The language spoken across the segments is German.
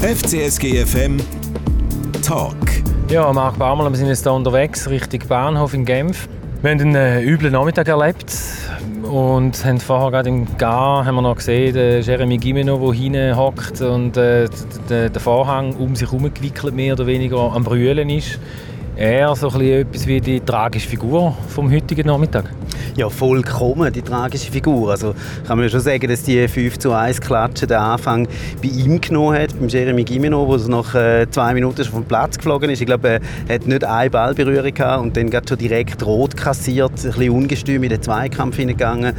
FCSG FM Talk. Ja, Marc Baumann, wir sind jetzt hier unterwegs Richtung Bahnhof in Genf. Wir haben einen äh, üblen Nachmittag erlebt und haben vorher gerade im Gar haben wir noch gesehen, den Jeremy Gimeno, der hinten hockt und äh, der Vorhang um sich herum gewickelt mehr oder weniger am Brüllen ist. Er so ein etwas wie die tragische Figur vom heutigen Nachmittag ja, vollkommen die tragische Figur. Also kann man schon sagen, dass die 5 zu 1 Klatsche den Anfang bei ihm genommen hat, beim Jeremy Gimeno, der nach äh, zwei Minuten schon vom Platz geflogen ist. Ich glaube, er hat nicht eine Ballberührung gehabt und dann schon direkt rot kassiert, ein bisschen ungestüm in den Zweikampf hineingegangen.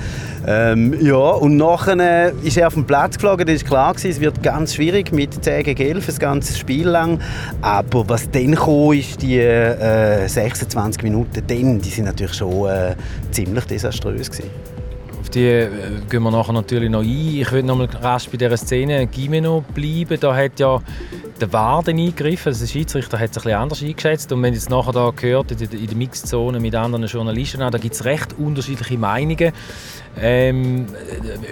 Ähm, ja, und nachher äh, ist er auf den Platz geflogen, das ist klar gewesen, es wird ganz schwierig mit 10 gegen 11, das ganze Spiel lang. Aber was dann kam, ist die äh, 26 Minuten, dann, die sind natürlich schon äh, ziemlich desaströs gewesen. Auf die äh, gehen wir nachher natürlich noch ein. Ich würde noch mal rasch bei dieser Szene Gimeno bleiben. Da hat ja der Warden eingegriffen. Also der Schiedsrichter hat es ein bisschen anders eingeschätzt. Und haben jetzt nachher da gehört, in der Mixzone mit anderen Journalisten, da gibt es recht unterschiedliche Meinungen. Ähm,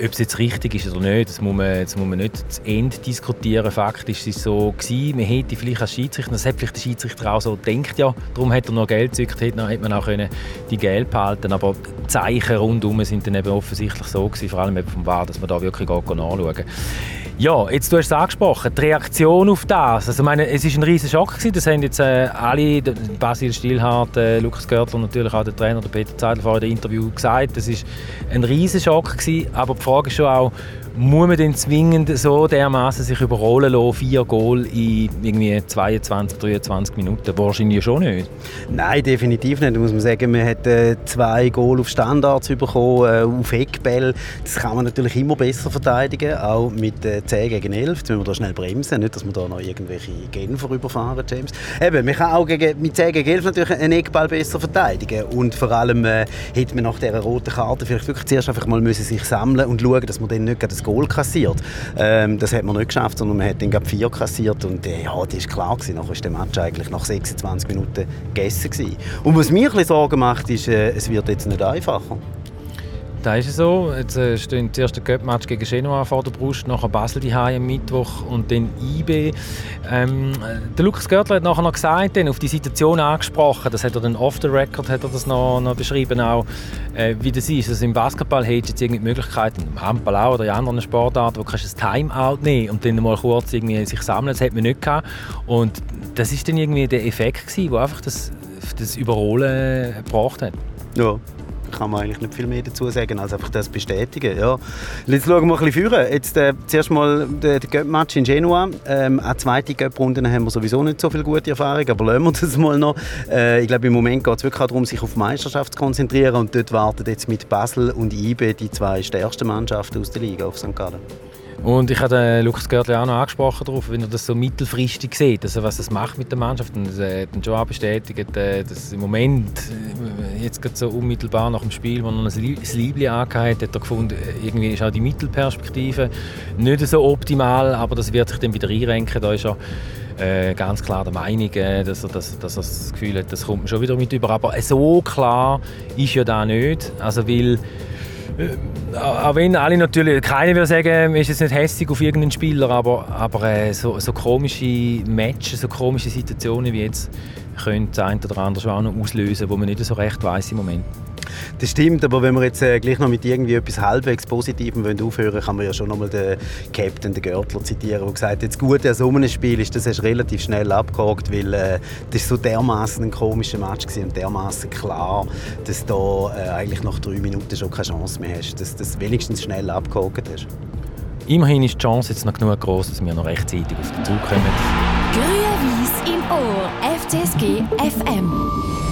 ob es jetzt richtig ist oder nicht, das muss man, das muss man nicht zu Ende diskutieren. Faktisch ist es so gewesen, man hätte vielleicht als Schiedsrichter, das hat vielleicht der Schiedsrichter auch so gedacht, ja, darum hat er noch Geld gezückt, hätte, man auch können die Geld behalten aber die Zeichen rundherum sind dann eben offensichtlich so gewesen, vor allem eben vom VAR, dass man da wirklich nachschauen ja, jetzt du hast es angesprochen, die Reaktion auf das. Also, meine, es war ein riesiger Schock gewesen. Das haben jetzt äh, alle, Basil Stilhardt, äh, Lukas Görtler, natürlich auch der Trainer, der Peter Zeidler, vorher im Interview gesagt. Das war ein riesiger Schock gewesen. Aber die Frage ist schon auch, muss man denn zwingend so dermaßen sich überrollen lassen, vier Goal in irgendwie 22, 23 Minuten? Wahrscheinlich schon nicht. Nein, definitiv nicht. Da muss man sagen, man hat äh, zwei Goal auf Standards bekommen, äh, auf Eckball. Das kann man natürlich immer besser verteidigen, auch mit äh, 10 gegen 11. Jetzt müssen wir da schnell bremsen, nicht, dass wir da noch irgendwelche Genfer überfahren, James. Eben, man kann auch gegen, mit 10 gegen 11 natürlich einen Eckball besser verteidigen. Und vor allem äh, hätte man nach dieser roten Karte vielleicht wirklich zuerst einfach mal müssen sich sammeln und schauen, dass man dann nicht das Goal kassiert. Ähm, das hat man nicht geschafft, sondern man hat dann gerade vier kassiert und äh, ja, das ist klar gewesen. Nachher ist der Match eigentlich nach 26 Minuten gegessen gewesen. Und was mir ein bisschen Sorgen macht, ist, äh, es wird jetzt nicht einfacher. Da ist es so. Jetzt äh, stehen das erste Cup-Match gegen Genoa vor der Brust, nachher Basel die am Mittwoch und dann IB. Ähm, der Lukas Görtler hat nachher noch gesagt, dann, auf die Situation angesprochen, das hat er dann off the record hat er das noch, noch beschrieben, auch, äh, wie das ist. Also Im Basketball hat jetzt irgendwie die Möglichkeit, im Handball auch oder in anderen Sportarten, wo du ein Timeout nehmen und dann mal kurz irgendwie sich sammeln, das hat man nicht gehabt. Und das ist dann irgendwie der Effekt der einfach das, das Überrollen gebracht hat. Ja kann man eigentlich nicht viel mehr dazu sagen, als einfach das bestätigen. Ja. Jetzt schauen wir ein bisschen führen. Jetzt äh, zuerst mal der, Göpp-Match in Genua. Ähm, auch zweite Göpp-Runden haben wir sowieso nicht so viel gute Erfahrung, aber lassen wir das mal noch. Äh, ich glaube, im Moment geht es wirklich darum, sich auf die Meisterschaft zu konzentrieren und dort warten jetzt mit Basel und IB die zwei stärksten Mannschaften aus der Liga auf St. Gallen. Und ich habe Lukas Görtli auch noch angesprochen darauf, wenn er das so mittelfristig sieht, also was das macht mit der Mannschaft. Und er hat schon auch bestätigt, äh, dass im Moment, äh, jetzt gerade so unmittelbar nach dem Spiel, wo er das Liebli angehört hat, er gefunden, äh, irgendwie ist auch die Mittelperspektive nicht so optimal, aber das wird sich dann wieder einrenken. Da ist er ganz klar der Meinung, dass, er, dass, dass er das Gefühl hat, das kommt schon wieder mit über. Aber so klar ist ja da nicht. Also weil auch wenn alle natürlich, keiner würde sagen, ist jetzt nicht hässlich auf irgendeinen Spieler, aber, aber äh, so, so komische Matches, so komische Situationen wie jetzt, können das eine oder andere schon auch noch auslösen, wo man nicht so recht weiß im Moment. Das stimmt, aber wenn wir jetzt äh, gleich noch mit irgendwie etwas halbwegs Positivem wollen aufhören kann man ja schon nochmal den Captain, den Görtler, zitieren, der gesagt hat, das Gute an so einem Spiel ist, das hast du relativ schnell abgehakt, weil äh, das so dermaßen ein komischer Match war und dermaßen klar, dass du äh, eigentlich nach drei Minuten schon keine Chance mehr hast, dass du das wenigstens schnell abgehakt hast. Immerhin ist die Chance jetzt noch genug groß, dass wir noch rechtzeitig auf den Zug kommen. Grüne Wies im Ohr, FCSG FM.